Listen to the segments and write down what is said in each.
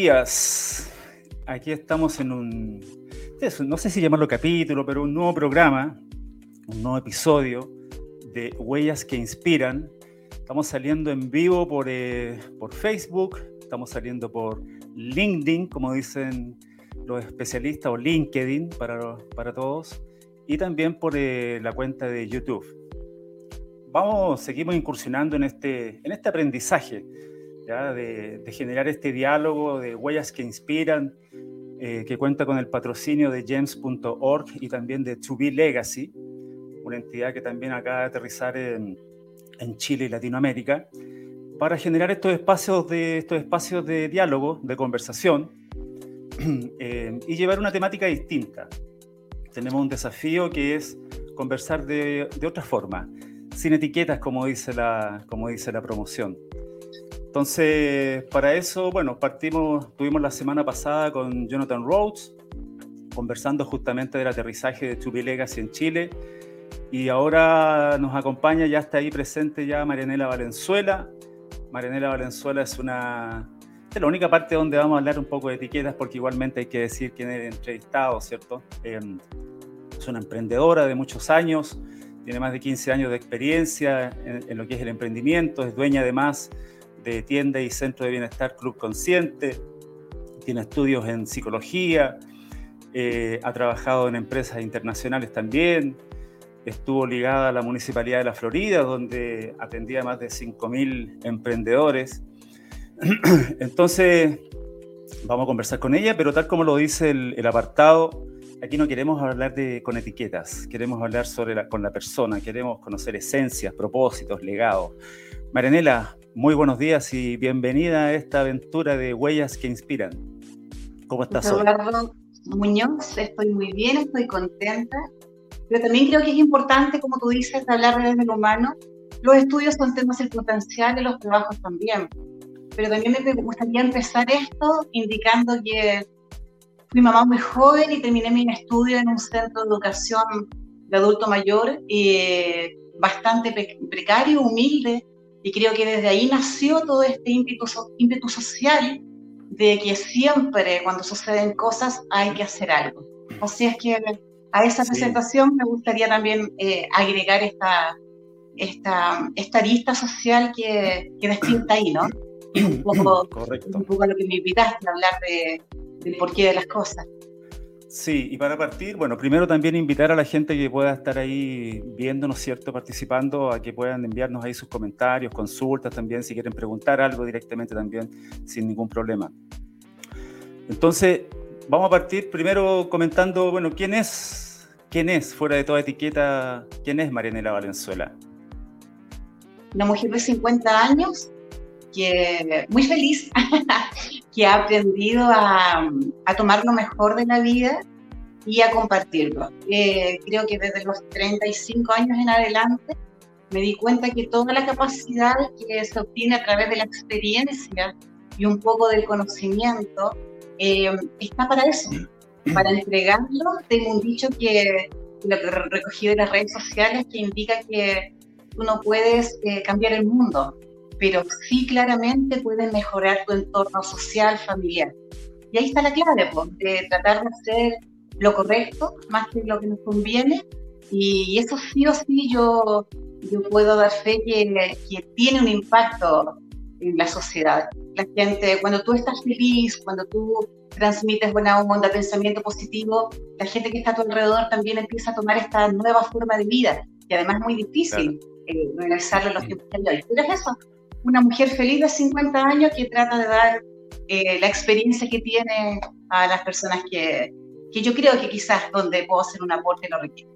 días. Aquí estamos en un, no sé si llamarlo capítulo, pero un nuevo programa, un nuevo episodio de Huellas que Inspiran. Estamos saliendo en vivo por, eh, por Facebook, estamos saliendo por LinkedIn, como dicen los especialistas, o LinkedIn para, para todos, y también por eh, la cuenta de YouTube. Vamos, seguimos incursionando en este, en este aprendizaje de, generar este diálogo de huellas que inspiran, eh, que cuenta con el patrocinio de James.org y también de To Be Legacy, una entidad que también acaba de aterrizar en, en Chile y Latinoamérica, para generar estos espacios de, estos espacios de diálogo, de conversación, eh, y llevar una temática distinta. Tenemos un desafío que es conversar de, de otra forma, sin etiquetas, como dice la, como dice la promoción. Entonces, para eso, bueno, partimos, tuvimos la semana pasada con Jonathan Rhodes, conversando justamente del aterrizaje de To Legacy en Chile. Y ahora nos acompaña, ya está ahí presente ya Marianela Valenzuela. Marianela Valenzuela es una es la única parte donde vamos a hablar un poco de etiquetas, porque igualmente hay que decir quién es el entrevistado, ¿cierto? Em, es una emprendedora de muchos años, tiene más de 15 años de experiencia en, en, lo que es el emprendimiento, es dueña además de tienda y centro de bienestar Club Consciente, tiene estudios en psicología, eh, ha trabajado en empresas internacionales también, estuvo ligada a la Municipalidad de la Florida, donde atendía a más de 5.000 emprendedores. Entonces, vamos a conversar con ella, pero tal como lo dice el, apartado, aquí no queremos hablar de, con etiquetas, queremos hablar sobre la, con la persona, queremos conocer esencias, propósitos, legados. Marianela, muy buenos días y bienvenida a esta aventura de Huellas que Inspiran. ¿Cómo estás hoy? Muñoz, estoy muy bien, estoy contenta, pero también creo que es importante, como tú dices, hablar desde lo humano. Los estudios son temas circunstanciales, los trabajos también. Pero también me gustaría empezar esto indicando que fui mamá muy joven y terminé mi estudio en un centro de educación de adulto mayor, eh, bastante precario, humilde, y creo que desde ahí nació todo este ímpetu, ímpetu social de que siempre cuando suceden cosas hay que hacer algo. Así es que a esa presentación me gustaría también eh, agregar esta, esta, esta arista social que, que despierta ahí, ¿no? Un poco, Correcto. un poco a lo que me invitaste a hablar de, del porqué de las cosas. Sí, y para partir, bueno, primero también invitar a la gente que pueda estar ahí viéndonos, ¿cierto? Participando, a que puedan enviarnos ahí sus comentarios, consultas también, si quieren preguntar algo directamente también, sin ningún problema. Entonces, vamos a partir primero comentando, bueno, ¿quién es, quién es, fuera de toda etiqueta, quién es Marianela Valenzuela? Una mujer de 50 años que muy feliz, que ha aprendido a, a, tomar lo mejor de la vida y a compartirlo. Eh, creo que desde los 35 años en adelante me di cuenta que toda la capacidad que se obtiene a través de la experiencia y un poco del conocimiento eh, está para eso, para entregarlo. Tengo un dicho que lo que recogí de las redes sociales que indica que tú no puedes eh, cambiar el mundo, pero sí claramente pueden mejorar tu entorno social, familiar. Y ahí está la clave, pues, de tratar de hacer lo correcto más que lo que nos conviene. Y eso sí o sí yo, yo puedo dar fe que, que tiene un impacto en la sociedad. La gente, cuando tú estás feliz, cuando tú transmites buena onda, pensamiento positivo, la gente que está a tu alrededor también empieza a tomar esta nueva forma de vida, y además es muy difícil claro. eh, realizarlo en los tiempos anteriores. Pero es eso, una mujer feliz de 50 años que trata de dar eh, la experiencia que tiene a las personas que, que, yo creo que quizás donde puedo hacer un aporte lo requiere.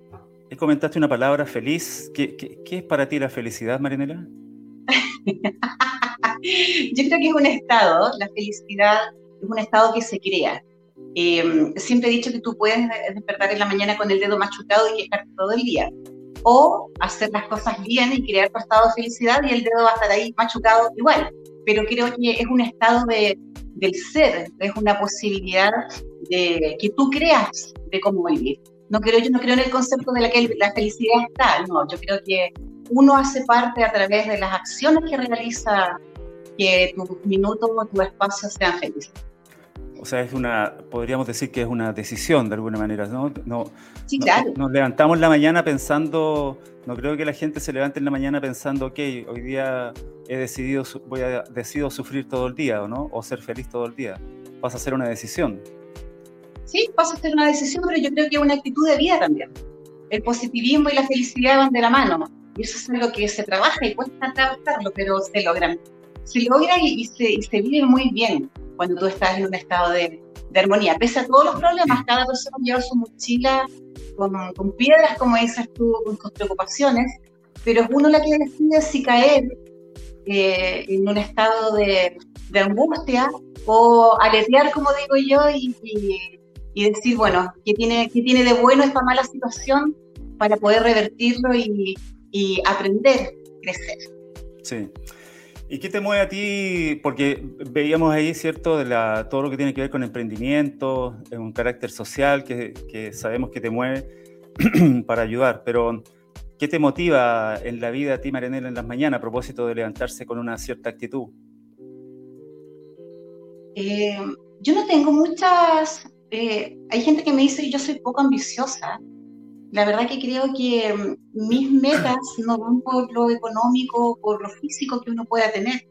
Comentaste una palabra feliz. ¿Qué, qué, qué es para ti la felicidad, Marinela? yo creo que es un estado, la felicidad es un estado que se crea. Eh, siempre he dicho que tú puedes despertar en la mañana con el dedo machucado y quejarte todo el día o hacer las cosas bien y crear tu estado de felicidad y el dedo va a estar ahí machucado igual. Pero creo que es un estado de, del ser, es una posibilidad de que tú creas de cómo vivir. no creo, yo no creo en el concepto de la que la felicidad está, no, yo creo que uno hace parte a través de las acciones que realiza que tus minutos o tu espacio sean felices. O sea, es una, podríamos decir que es una decisión de alguna manera, ¿no? no sí, claro. Nos, levantamos la mañana pensando, no creo que la gente se levante en la mañana pensando, ok, hoy día he decidido, voy a, decido sufrir todo el día, ¿o no? O ser feliz todo el día. Pasa a ser una decisión. Sí, pasa a ser una decisión, pero yo creo que es una actitud de vida también. El positivismo y la felicidad van de la mano. Y eso es algo que se trabaja y cuesta trabajarlo, pero se logran. Se logra y, se, y se vive muy bien cuando tú estás en un estado de, de armonía. Pese a todos los problemas, cada persona lleva su mochila con, con piedras, como dices tú, con, preocupaciones, pero es uno la que decide si caer eh, en un estado de, de, angustia o aletear, como digo yo, y, y, decir, bueno, ¿qué tiene, ¿qué tiene de bueno esta mala situación para poder revertirlo y, y aprender, crecer? Sí. ¿Y qué te mueve a ti? Porque veíamos ahí, ¿cierto?, de la, todo lo que tiene que ver con emprendimiento, un carácter social que, que sabemos que te mueve para ayudar, pero ¿qué te motiva en la vida a ti, Marianela, en las mañanas a propósito de levantarse con una cierta actitud? Eh, yo no tengo muchas... Eh, hay gente que me dice que yo soy poco ambiciosa, la verdad que creo que mm, mis metas no van por lo económico, por lo físico que uno pueda tener,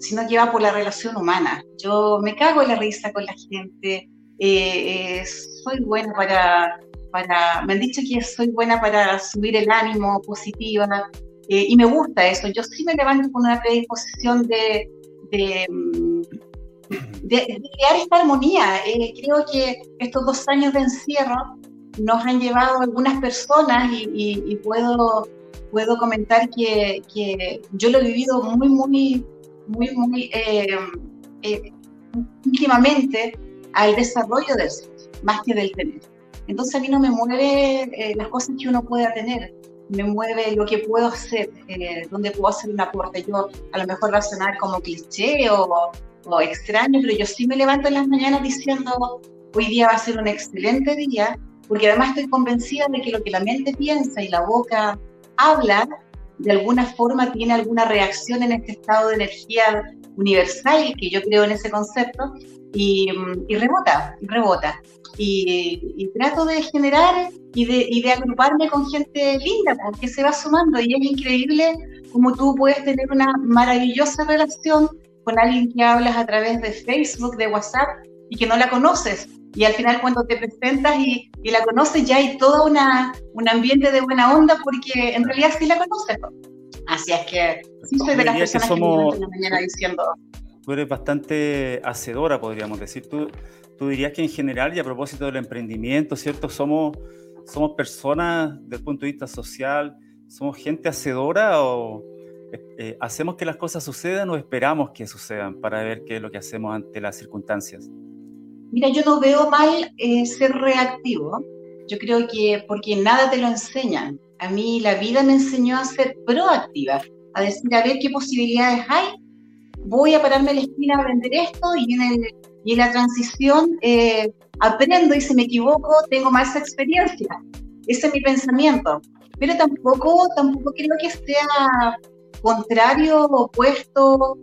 sino que va por la relación humana. Yo me cago en la risa con la gente, eh, eh, soy buena para, para, me han dicho que soy buena para subir el ánimo positiva eh, y me gusta eso. Yo sí me levanto con una predisposición de, de, mm, de crear esta armonía. creo que estos dos años de encierro nos han llevado algunas personas y, puedo, puedo comentar que, yo lo he vivido muy, muy, muy, muy eh, eh, íntimamente al desarrollo del ser, más que del tener. Entonces a mí no me mueve eh, las cosas que uno pueda tener, me mueve lo que puedo hacer, donde puedo hacer un aporte. Yo a lo mejor va a sonar como cliché o, o extraño, pero yo sí me levanto en las mañanas diciendo, hoy día va a ser un excelente día, porque además estoy convencida de que lo que la mente piensa y la boca habla, de alguna forma tiene alguna reacción en este estado de energía universal, que yo creo en ese concepto, y, y rebota, y rebota. Y, trato de generar y de, y de agruparme con gente linda, porque se va sumando, y es increíble como tú puedes tener una maravillosa relación con alguien que hablas a través de Facebook, de WhatsApp, y que no la conoces, y al final cuando te presentas y, y la conoces ya hay todo una, un ambiente de buena onda porque en realidad sí la conoces. Así es que sí soy de las personas que, somos, en la mañana diciendo... Tú eres bastante hacedora, podríamos decir. Tú, tú dirías que en general y a propósito del emprendimiento, ¿cierto? Somos, somos personas desde el punto de vista social, somos gente hacedora o eh, eh, hacemos que las cosas sucedan o esperamos que sucedan para ver qué es lo que hacemos ante las circunstancias. Mira, yo no veo mal eh, ser reactivo. Yo creo que porque nada te lo enseñan. A mí la vida me enseñó a ser proactiva, a decir, a ver qué posibilidades hay. Voy a pararme la esquina a vender esto y en, y en la transición eh, aprendo y si me equivoco tengo más experiencia. Ese es mi pensamiento. Pero tampoco, tampoco creo que sea contrario, opuesto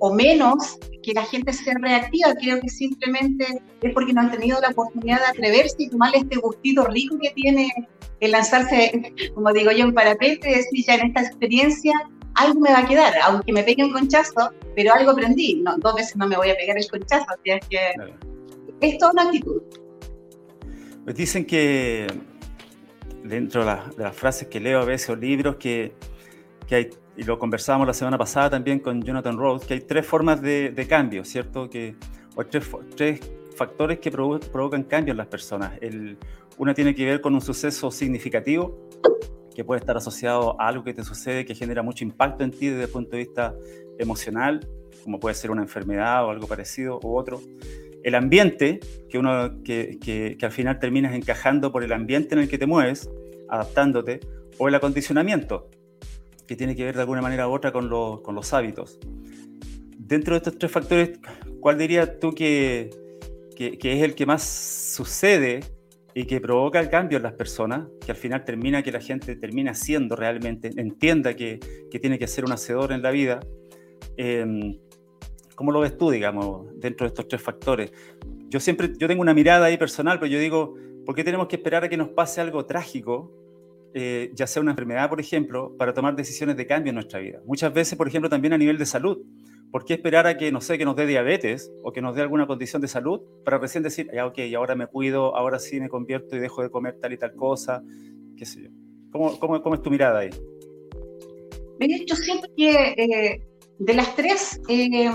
o menos que la gente sea reactiva, creo que simplemente es porque no han tenido la oportunidad de atreverse y tomarle este gustito rico que tiene el lanzarse, como digo yo, en parapente, decir ya en esta experiencia algo me va a quedar, aunque me pegue un conchazo, pero algo aprendí. No, dos veces no me voy a pegar el conchazo, o sea, es que es toda una actitud. Pues dicen que dentro de, de, las frases que leo a veces o libros que, que hay y lo conversábamos la semana pasada también con Jonathan Rhodes, que hay tres formas de, cambio, ¿cierto? Que, o tres, tres factores que provocan cambio en las personas. El, una tiene que ver con un suceso significativo, que puede estar asociado a algo que te sucede que genera mucho impacto en ti desde el punto de vista emocional, como puede ser una enfermedad o algo parecido u otro. El ambiente, que, uno, que, que, que al final terminas encajando por el ambiente en el que te mueves, adaptándote, o el acondicionamiento, que tiene que ver de alguna manera u otra con, con los hábitos. Dentro de estos tres factores, ¿cuál dirías tú que, que, es el que más sucede y que provoca el cambio en las personas, que al final termina que la gente termina siendo realmente, entienda que, que tiene que ser un hacedor en la vida. Eh, ¿Cómo lo ves tú, digamos, dentro de estos tres factores? Yo siempre, yo tengo una mirada ahí personal, pero yo digo, ¿por qué tenemos que esperar a que nos pase algo trágico, eh, ya sea una enfermedad, por ejemplo, para tomar decisiones de cambio en nuestra vida? Muchas veces, por ejemplo, también a nivel de salud. ¿Por qué esperar a que, no sé, que nos dé diabetes o que nos dé alguna condición de salud para recién decir, ya, ok, ahora me cuido, ahora sí me convierto y dejo de comer tal y tal cosa? ¿Qué sé yo? ¿Cómo, cómo, cómo es tu mirada ahí? Yo siento que eh, de las tres, eh,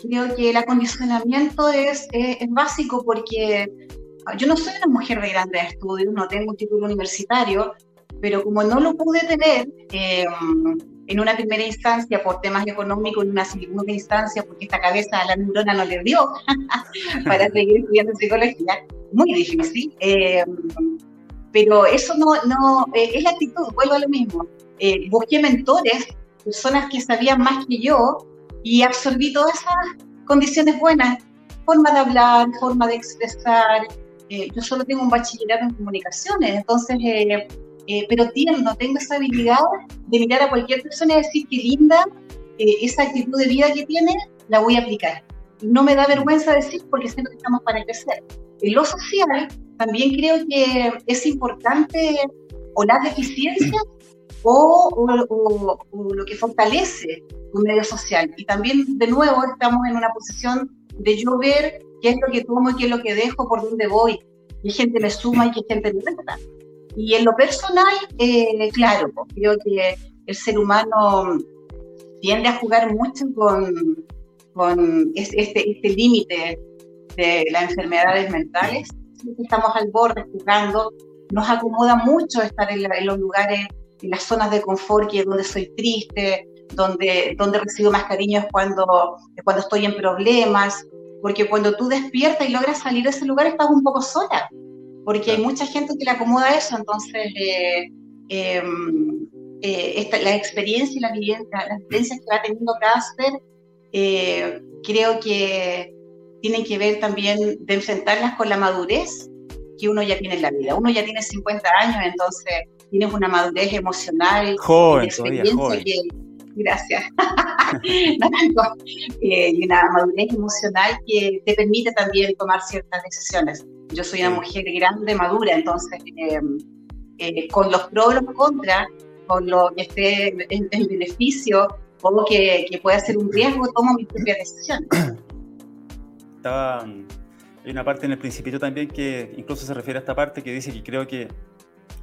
creo que el acondicionamiento es, es, básico porque yo no soy una mujer de grandes estudios, no tengo un título universitario, pero como no lo pude tener eh, en una primera instancia por temas económicos, en una segunda instancia porque esta cabeza a la neurona no le dio para seguir estudiando psicología, muy difícil. Eh, pero eso no, no es la actitud, vuelvo a lo mismo. busqué mentores personas que sabían más que yo y absorbí todas esas condiciones buenas, forma de hablar, forma de expresar. Eh, yo solo tengo un bachillerato en comunicaciones, entonces, eh, eh, pero tiendo, tengo esa habilidad de mirar a cualquier persona y decir qué linda esa actitud de vida que tiene, la voy a aplicar. No me da vergüenza decir porque siento que estamos para crecer. En lo social, también creo que es importante o las deficiencias o, lo que fortalece un medio social. Y también, de nuevo, estamos en una posición de yo ver qué es lo que tomo y qué es lo que dejo, por dónde voy. Qué gente me suma y qué gente me resta. Y en lo personal, eh, claro, pues, creo que el ser humano tiende a jugar mucho con, con este, este límite de las enfermedades mentales. Estamos al borde jugando, nos acomoda mucho estar en los lugares en las zonas de confort, que es donde soy triste, donde, donde recibo más cariño es cuando, cuando estoy en problemas, porque cuando tú despiertas y logras salir de ese lugar estás un poco sola, porque hay mucha gente que le acomoda eso, entonces eh, em, eh, esta, la experiencia y la vivencia, las vivencias que va teniendo cada ser, eh, creo que tienen que ver también de enfrentarlas con la madurez que uno ya tiene en la vida. Uno ya tiene 50 años, entonces tienes una madurez emocional, joven, joven. Gracias, eh, y una madurez emocional que te permite también tomar ciertas decisiones. Yo soy una mujer grande, madura, entonces eh, eh, con los pros y los contras, con lo que esté en, beneficio o que, que pueda ser un riesgo, tomo mis propias decisiones. Estaba, hay una parte en el principito también que incluso se refiere a esta parte que dice que creo que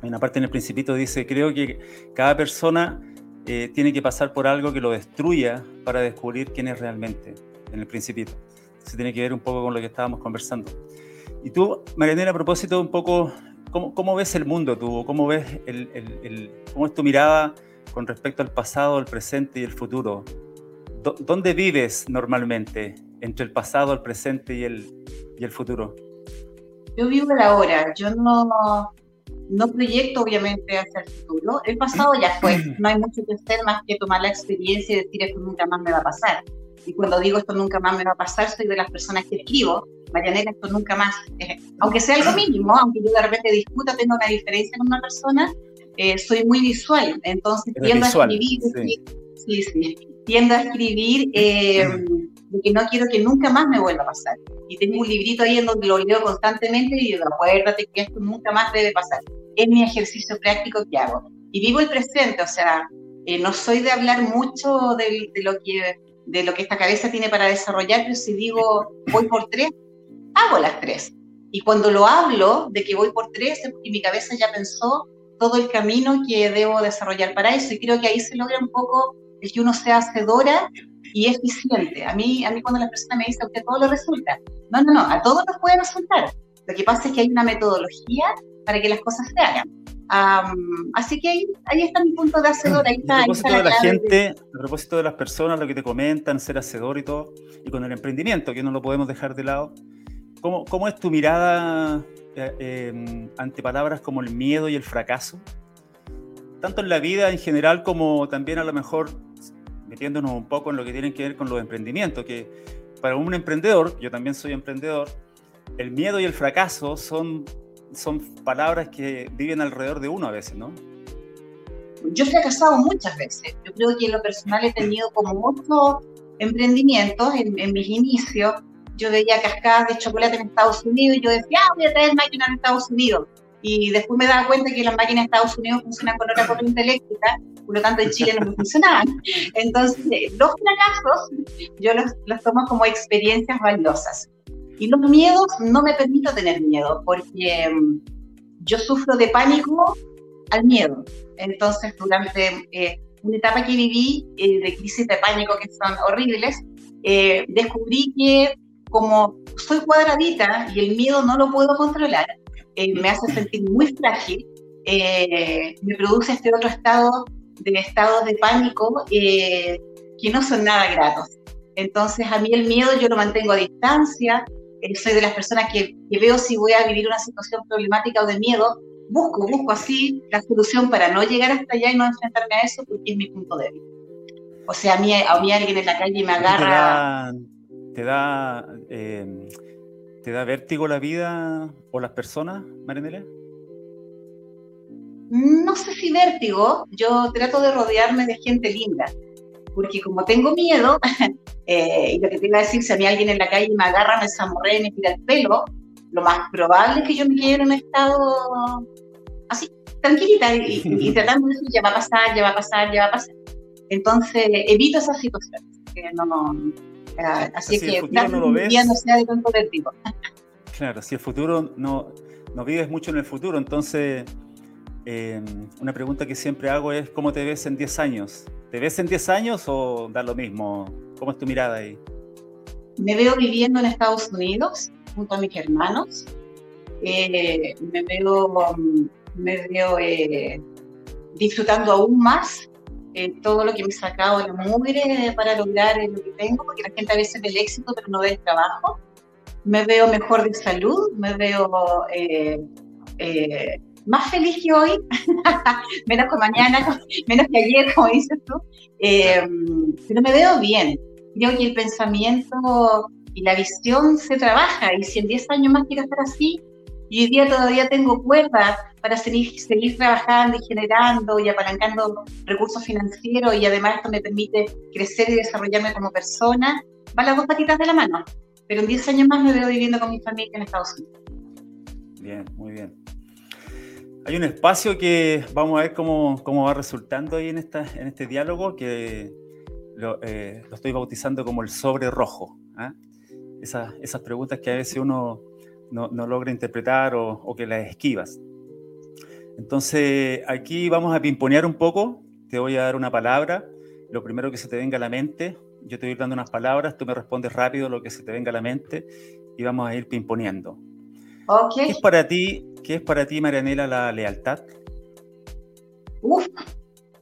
hay una parte en el principito dice, creo que cada persona eh, tiene que pasar por algo que lo destruya para descubrir quién es realmente, en el principito. Se tiene que ver un poco con lo que estábamos conversando. Y tú, Marianela, a propósito, un poco, ¿cómo, cómo ves el mundo tú? ¿Cómo ves el, el, cómo es tu mirada con respecto al pasado, el presente y el futuro? ¿Dónde vives normalmente entre el pasado, el presente y el, y el futuro? Yo vivo el ahora. Yo no, no proyecto obviamente hacia el futuro. El pasado ya fue, no hay mucho que hacer más que tomar la experiencia y decir esto nunca más me va a pasar. Y cuando digo esto nunca más me va a pasar, soy de las personas que escribo, Marianela, esto nunca más, eh, aunque sea algo mínimo, aunque yo de repente discuta, tengo una diferencia con una persona, eh, soy muy visual, entonces tiendo a escribir, sí, sí, tiendo a escribir eh, que no quiero que nunca más me vuelva a pasar. Y tengo un librito ahí en donde lo leo constantemente y digo, acuérdate que esto nunca más debe pasar. Es mi ejercicio práctico que hago. Y vivo el presente, o sea, eh, no soy de hablar mucho de, de, lo que, de lo que esta cabeza tiene para desarrollar, pero si digo voy por tres, hago las tres. Y cuando lo hablo de que voy por tres, es porque mi cabeza ya pensó todo el camino que debo desarrollar para eso. Y creo que ahí se logra un poco el que uno sea hacedora y eficiente. A mí, a mí cuando la persona me dice, a usted todo le resulta. No, no, no, a todos nos puede resultar. Lo que pasa es que hay una metodología para que las cosas se hagan. así que ahí, ahí, está mi punto de hacedor. Ahí está, a propósito de la, gente, a propósito de las personas, lo que te comentan, ser hacedor y todo, y con el emprendimiento, que no lo podemos dejar de lado, ¿cómo, cómo es tu mirada eh, em, ante palabras como el miedo y el fracaso? Tanto en la vida en general como también a lo mejor metiéndonos un poco en lo que tiene que ver con los emprendimientos, que para un emprendedor, yo también soy emprendedor, el miedo y el fracaso son, son palabras que viven alrededor de uno a veces, ¿no? Yo he fracasado muchas veces. Yo creo que en lo personal he tenido como ocho emprendimientos en, en mis inicios. Yo veía cascadas de chocolate en Estados Unidos y yo decía, ah, voy a traer máquinas en Estados Unidos. Y después me daba cuenta que las máquinas en Estados Unidos funcionan con otra corriente eléctrica, por lo tanto en Chile no funcionaban. Entonces, los fracasos yo los, los tomo como experiencias valiosas. Y los miedos, no me permito tener miedo, porque mm, yo sufro de pánico al miedo. Entonces, durante eh, una etapa que viví eh, de crisis de pánico que son horribles, eh, descubrí que como soy cuadradita y el miedo no lo puedo controlar, me hace sentir muy frágil, me produce este otro estado de estado de pánico que no son nada gratos. Entonces a mí el miedo yo lo mantengo a distancia, soy de las personas que, que, veo si voy a vivir una situación problemática o de miedo, busco, busco así la solución para no llegar hasta allá y no enfrentarme a eso porque es mi punto débil. O sea, a mí, a mí alguien en la calle me agarra... ¿Te da, eh, ¿te da vértigo la vida o las personas, Marinela? No sé si vértigo, yo trato de rodearme de gente linda, porque como tengo miedo, eh, y lo que te iba a decir, si a mí alguien en la calle me agarra, me zamorrea y me tira el pelo, lo más probable es que yo me quede en un estado así, tranquilita y, tratando de decir, ya va a pasar, ya va a pasar, ya va a pasar. Entonces, evito esas situaciones. Así, que no lo ves, no sea de tanto vértigo. Claro, si el futuro no, no vives mucho en el futuro, entonces eh, una pregunta que siempre hago es, ¿cómo te ves en 10 años? ¿Te ves en 10 años o da lo mismo? ¿Cómo es tu mirada ahí? Me veo viviendo en Estados Unidos junto a mis hermanos. Eh, me veo, me veo eh, disfrutando aún más eh, todo lo que me he sacado la mugre para lograr lo que tengo, porque la gente a veces ve el éxito pero no ve el trabajo. Me veo mejor de salud, me veo más feliz que hoy, menos que mañana, menos que ayer, como dices tú, pero me veo bien. Creo que el pensamiento y la visión se trabaja y si en 10 años más quiero estar así y hoy día todavía tengo cuerda para seguir, trabajando y generando y apalancando recursos financieros y además esto me permite crecer y desarrollarme como persona, van las dos patitas de la mano. Pero en 10 años más me veo viviendo con mi familia en Estados Unidos. Bien, muy bien. Hay un espacio que vamos a ver cómo, cómo va resultando ahí en, esta, en este diálogo que lo, eh, estoy bautizando como el sobre rojo. ¿ah? esas, preguntas que a veces uno no, logra interpretar o, que las esquivas. Entonces, aquí vamos a pimponear un poco. Te voy a dar una palabra, lo primero que se te venga a la mente. Yo te voy dando unas palabras, tú me respondes rápido lo que se te venga a la mente y vamos a ir pimponeando. Okay. ¿Qué es para ti, qué es para ti, Marianela, la lealtad? Uf,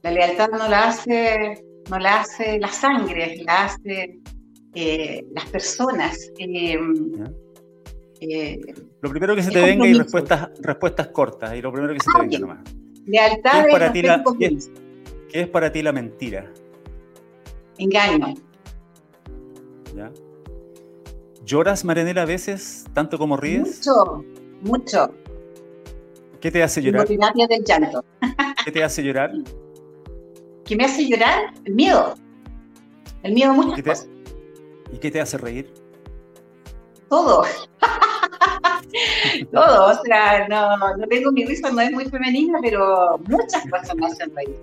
la lealtad no la hace, no la hace la sangre, la hace eh, las personas. Eh, eh, lo primero que se te venga y respuestas, respuestas cortas, y lo primero que se te ah, venga nomás. Lealtad ¿Qué es, para ti la, ¿qué, es para ti la mentira? Engaño. ¿Ya? ¿Lloras, Marenela, a veces, tanto como ríes? Mucho, mucho. ¿Qué te hace llorar? Del llanto. ¿Qué te hace llorar? ¿Qué me hace llorar? El miedo. El miedo a muchas cosas. ¿Y qué te hace reír? Todo. Todo, o sea, no, no tengo mi risa, no es muy femenina, pero muchas cosas me hacen reír.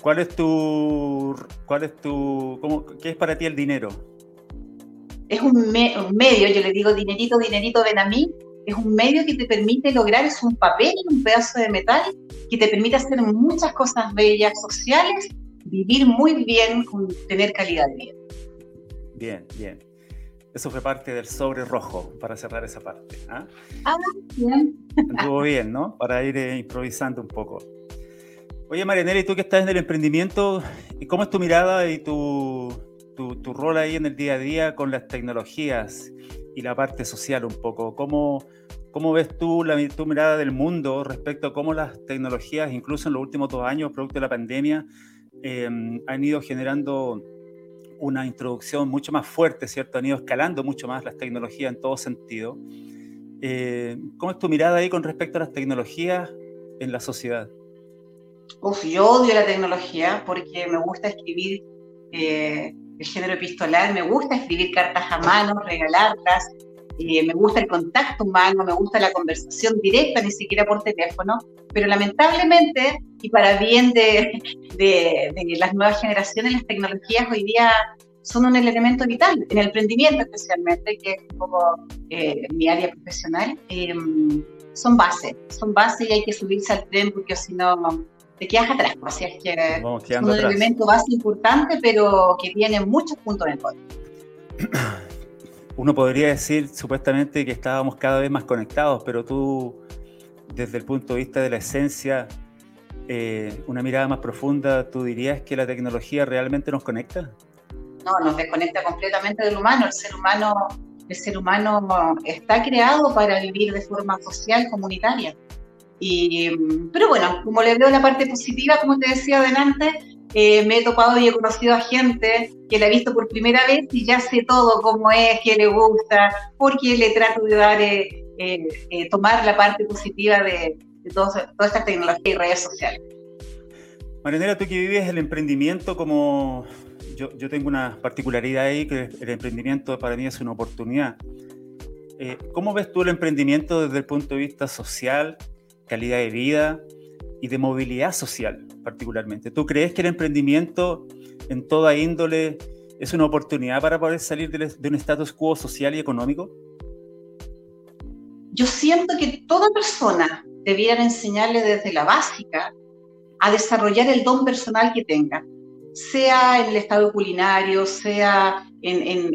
¿Cuál es tu, cuál es tu, cómo, qué es para ti el dinero? Es un, medio, yo le digo dinerito, dinerito, ven a mí, es un medio que te permite lograr, es un papel, un pedazo de metal, que te permite hacer muchas cosas bellas sociales, vivir muy bien, tener calidad de vida. Bien, bien. Eso fue parte del sobre rojo, para cerrar esa parte. Ah, ah bien. Estuvo bien, ¿no? Para ir eh, improvisando un poco. Oye, Marianela, ¿y tú que estás en el emprendimiento, cómo es tu mirada y tu, tu, rol ahí en el día a día con las tecnologías y la parte social un poco? ¿Cómo, cómo ves tú la, tu mirada del mundo respecto a cómo las tecnologías, incluso en los últimos dos años, producto de la pandemia, eh, han ido generando una introducción mucho más fuerte, ¿cierto? Han ido escalando mucho más las tecnologías en todo sentido. Eh, ¿Cómo es tu mirada ahí con respecto a las tecnologías en la sociedad? Uf, yo odio la tecnología porque me gusta escribir eh, el género epistolar, me gusta escribir cartas a mano, regalarlas, eh, me gusta el contacto humano, me gusta la conversación directa, ni siquiera por teléfono, pero lamentablemente, y para bien de, de, las nuevas generaciones, las tecnologías hoy día son un elemento vital, en el emprendimiento especialmente, que es un poco eh, mi área profesional, em, son base, son base y hay que subirse al tren porque si no te quedas atrás. Así es que es un elemento base importante, pero que tiene muchos puntos en contra. Uno podría decir supuestamente que estábamos cada vez más conectados, pero tú, desde el punto de vista de la esencia, eh, una mirada más profunda, ¿tú dirías que la tecnología realmente nos conecta? No, nos desconecta completamente del humano. El ser humano, el ser humano está creado para vivir de forma social, comunitaria. Y, pero bueno, como le veo la parte positiva, como te decía adelante, eh, me he topado y he conocido a gente que la he visto por primera vez y ya sé todo cómo es, qué le gusta, porque le trato de dar, eh, eh, tomar la parte positiva de, toda esta tecnología y redes sociales. Marinela, tú que vives el emprendimiento como... Yo, yo tengo una particularidad ahí, que el emprendimiento para mí es una oportunidad. ¿Cómo ves tú el emprendimiento desde el punto de vista social, calidad de vida y de movilidad social particularmente. ¿Tú crees que el emprendimiento en toda índole es una oportunidad para poder salir de, un status quo social y económico? Yo siento que toda persona debiera enseñarle desde la básica a desarrollar el don personal que tenga, sea en el estado culinario, sea en,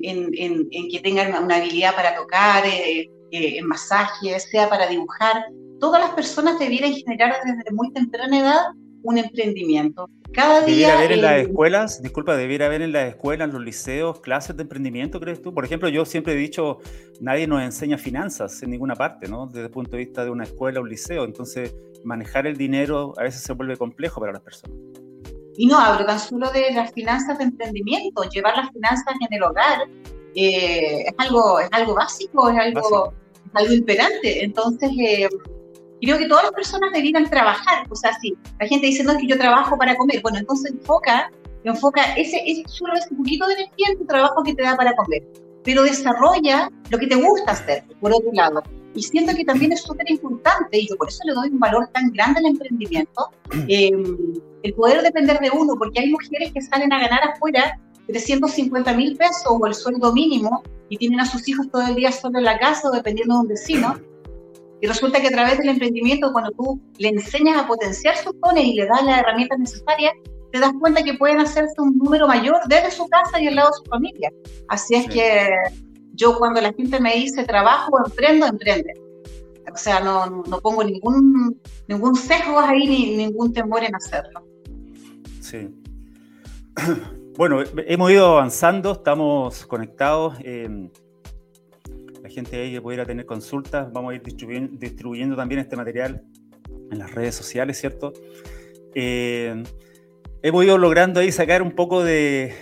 que tenga una habilidad para tocar, eh, eh, en masajes, sea para dibujar todas las personas debieran generar desde muy temprana edad un emprendimiento. Cada día. ¿Debiera haber en las escuelas, disculpa, debiera haber en las escuelas, en los liceos, clases de emprendimiento, crees tú? Por ejemplo, yo siempre he dicho, nadie nos enseña finanzas en ninguna parte, ¿no? Desde el punto de vista de una escuela o un liceo. Entonces, manejar el dinero a veces se vuelve complejo para las personas. Y no hablo tan solo de las finanzas de emprendimiento, llevar las finanzas en el hogar eh, es, algo, es algo básico, es algo, algo imperante. Entonces, eh, creo que todas las personas debieran trabajar, o sea, si la gente dice, no, es que yo trabajo para comer, bueno, entonces enfoca, enfoca ese, ese solo ese poquito de energía en tu trabajo que te da para comer, pero desarrolla lo que te gusta hacer, por otro lado. Y siento que también es súper importante, y yo por eso le doy un valor tan grande al emprendimiento, em, el poder depender de uno, porque hay mujeres que salen a ganar afuera 350 mil pesos o el sueldo mínimo y tienen a sus hijos todo el día solo en la casa o dependiendo de un vecino, y resulta que a través del emprendimiento, cuando tú le enseñas a potenciar sus dones y le das las herramientas necesarias, te das cuenta que pueden hacerse un número mayor desde su casa y al lado de su familia. Así es que yo cuando la gente me dice trabajo emprendo, emprende. O sea, no, no pongo ningún, ningún sesgo ahí ni ningún temor en hacerlo. Sí. Bueno, hemos ido avanzando, estamos conectados. Eh, gente ahí que pudiera tener consultas, vamos a ir distribuyendo, también este material en las redes sociales, ¿cierto? Eh, hemos ido logrando ahí sacar un poco de,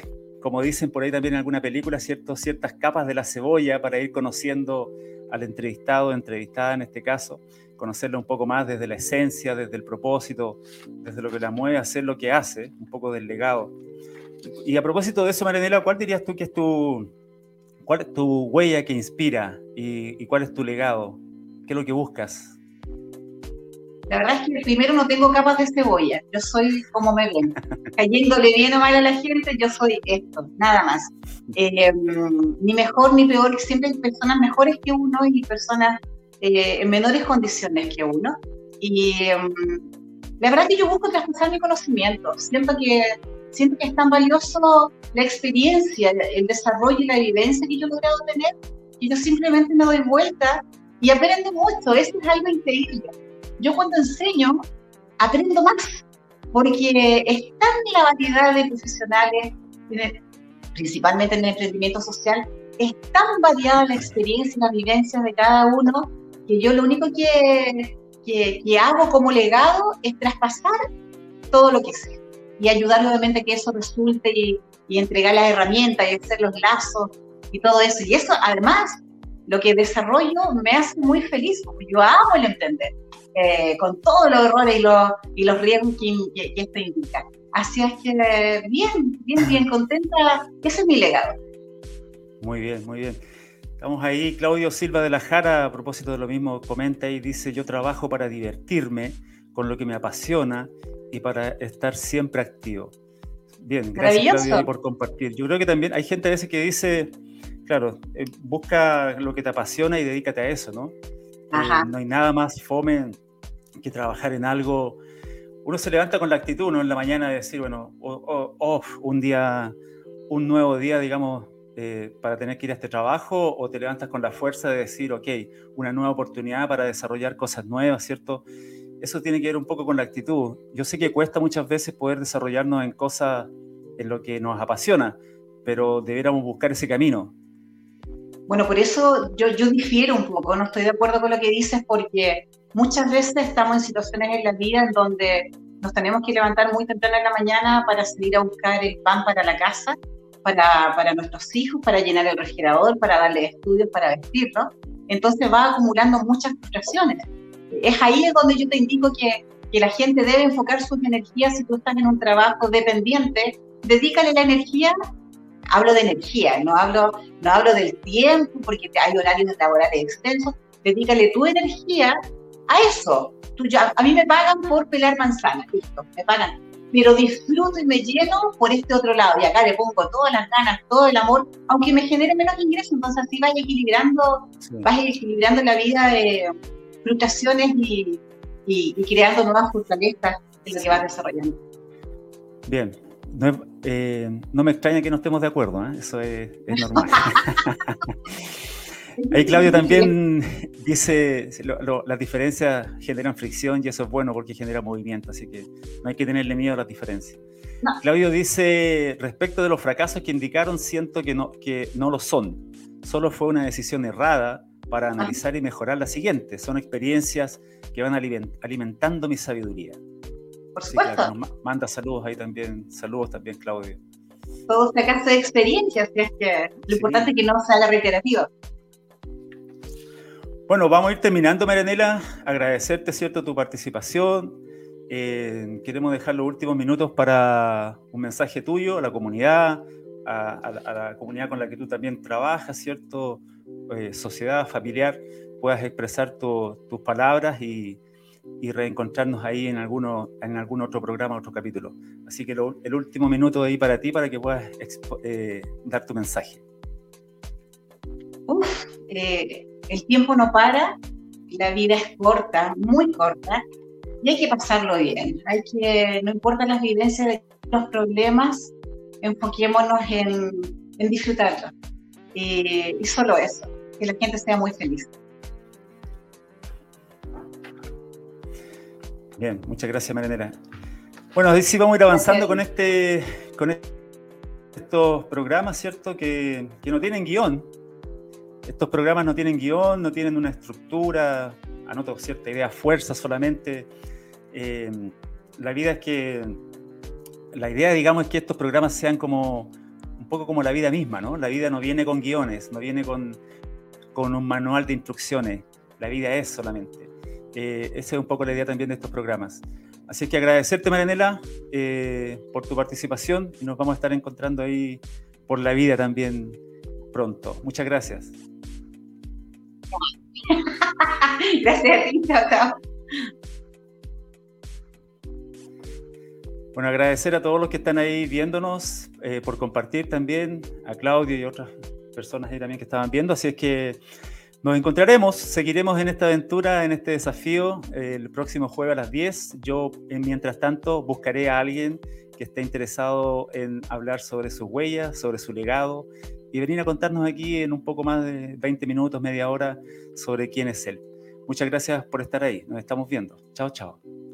como dicen por ahí también en alguna película, ¿cierto? ciertas capas de la cebolla para ir conociendo al entrevistado, entrevistada en este caso, conocerlo un poco más desde la esencia, desde el propósito, desde lo que la mueve a hacer lo que hace, un poco del legado. Y a propósito de eso, Marinela, ¿cuál dirías tú que es tu, ¿Cuál es tu huella que inspira y, cuál es tu legado? ¿Qué es lo que buscas? La verdad es que primero no tengo capas de cebolla, yo soy como me ven, cayéndole bien o mal a la gente, yo soy esto, nada más. Eh, ni mejor ni peor, siempre hay personas mejores que uno y personas eh, en menores condiciones que uno. Y em, la verdad es que yo busco traspasar mi conocimiento, siento que siento que es tan valioso la experiencia, el desarrollo y la vivencia que yo he logrado tener, y yo simplemente me doy vuelta y aprendo mucho, eso es algo increíble. Yo cuando enseño, aprendo más, porque es tan la variedad de profesionales, principalmente en el emprendimiento social, es tan variada la experiencia y la vivencia de cada uno, que yo lo único que, que, que hago como legado es traspasar todo lo que sé y ayudar obviamente a que eso resulte y, entregar las herramientas y hacer los lazos y todo eso. Y eso además lo que desarrollo me hace muy feliz, porque yo amo el emprender, eh, con todos los errores y los, y los riesgos que, esto indica. Así es que bien, bien, bien contenta. Ese es mi legado. Muy bien, muy bien. Estamos ahí, Claudio Silva de la Jara, a propósito de lo mismo, comenta y dice, yo trabajo para divertirme con lo que me apasiona y para estar siempre activo. Bien, gracias por compartir. Yo creo que también hay gente a veces que dice, claro, eh, busca lo que te apasiona y dedícate a eso, ¿no? Eh, no hay nada más fome que trabajar en algo. Uno se levanta con la actitud, ¿no? En la mañana de decir, bueno, oh, un día, un nuevo día, digamos, eh, para tener que ir a este trabajo, o te levantas con la fuerza de decir, ok, una nueva oportunidad para desarrollar cosas nuevas, ¿cierto? Eso tiene que ver un poco con la actitud. Yo sé que cuesta muchas veces poder desarrollarnos en cosas en lo que nos apasiona, pero debiéramos buscar ese camino. Bueno, por eso yo, yo difiero un poco, no estoy de acuerdo con lo que dices, porque muchas veces estamos en situaciones en la vida en donde nos tenemos que levantar muy temprano en la mañana para salir a buscar el pan para la casa, para, para nuestros hijos, para llenar el refrigerador, para darle estudios, para vestirlos. Entonces va acumulando muchas frustraciones. Es ahí donde yo te indico que, que la gente debe enfocar sus energías si tú estás en un trabajo dependiente, dedícale la energía. Hablo de energía, no hablo, no hablo del tiempo porque hay horarios laborales extensos, dedícale tu energía a eso. Tú ya, a mí me pagan por pelar manzanas, listo, me pagan, pero disfruto y me lleno por este otro lado. Y acá le pongo todas las ganas, todo el amor, aunque me genere menos ingresos, entonces así vaya equilibrando, vas equilibrando la vida de frustraciones y, y, y creando nuevas fortalezas en lo que vas desarrollando. Bien, eh, no, me extraña que no estemos de acuerdo, ¿eh? eso es, normal. Ahí Claudio también dice, las diferencias generan fricción y eso es bueno porque genera movimiento, así que no hay que tenerle miedo a las diferencias. Claudio dice, respecto de los fracasos que indicaron, siento que no, que no lo son. Solo fue una decisión errada para ah. analizar y mejorar la siguiente. Son experiencias que van alimentando mi sabiduría. Por supuesto. manda saludos ahí también, saludos también, Claudio. Todo caso de experiencias, es que lo importante es que no sea la reiterativa. Bueno, vamos a ir terminando, Marianela. Agradecerte, ¿cierto?, tu participación. Eh, queremos dejar los últimos minutos para un mensaje tuyo a la comunidad, a, la comunidad con la que tú también trabajas, ¿cierto? Eh, sociedad, familiar, puedas expresar tus palabras y, y reencontrarnos ahí en, alguno, en algún otro programa, otro capítulo. Así que el último minuto ahí para ti, para que puedas eh, dar tu mensaje. Uf, eh, el tiempo no para, la vida es corta, muy corta, y hay que pasarlo bien. Hay que, no importa las vivencias los problemas, enfoquémonos en, en disfrutarlo. y solo eso, que la gente sea muy feliz. Bien, muchas gracias, Marinera. Bueno, sí vamos a ir avanzando con este, con estos programas, ¿cierto? Que, no tienen guion. Estos programas no tienen guion, no tienen una estructura, anoto cierta idea, fuerza solamente. Eh, la vida es que, la idea, digamos, es que estos programas sean como, un poco como la vida misma, ¿no? La vida no viene con guiones, no viene con, con un manual de instrucciones. La vida es solamente. Eh, esa es un poco la idea también de estos programas. Así que agradecerte, Marianela, eh, por tu participación y nos vamos a estar encontrando ahí por la vida también pronto. Muchas gracias. gracias a ti, Bueno, agradecer a todos los que están ahí viéndonos eh, por compartir también, a Claudio y otras personas ahí también que estaban viendo. Así es que nos encontraremos, seguiremos en esta aventura, en este desafío el próximo jueves a las 10. Yo, mientras tanto, buscaré a alguien que esté interesado en hablar sobre sus huellas, sobre su legado y venir a contarnos aquí en un poco más de 20 minutos, media hora, sobre quién es él. Muchas gracias por estar ahí. Nos estamos viendo. Chao, chao.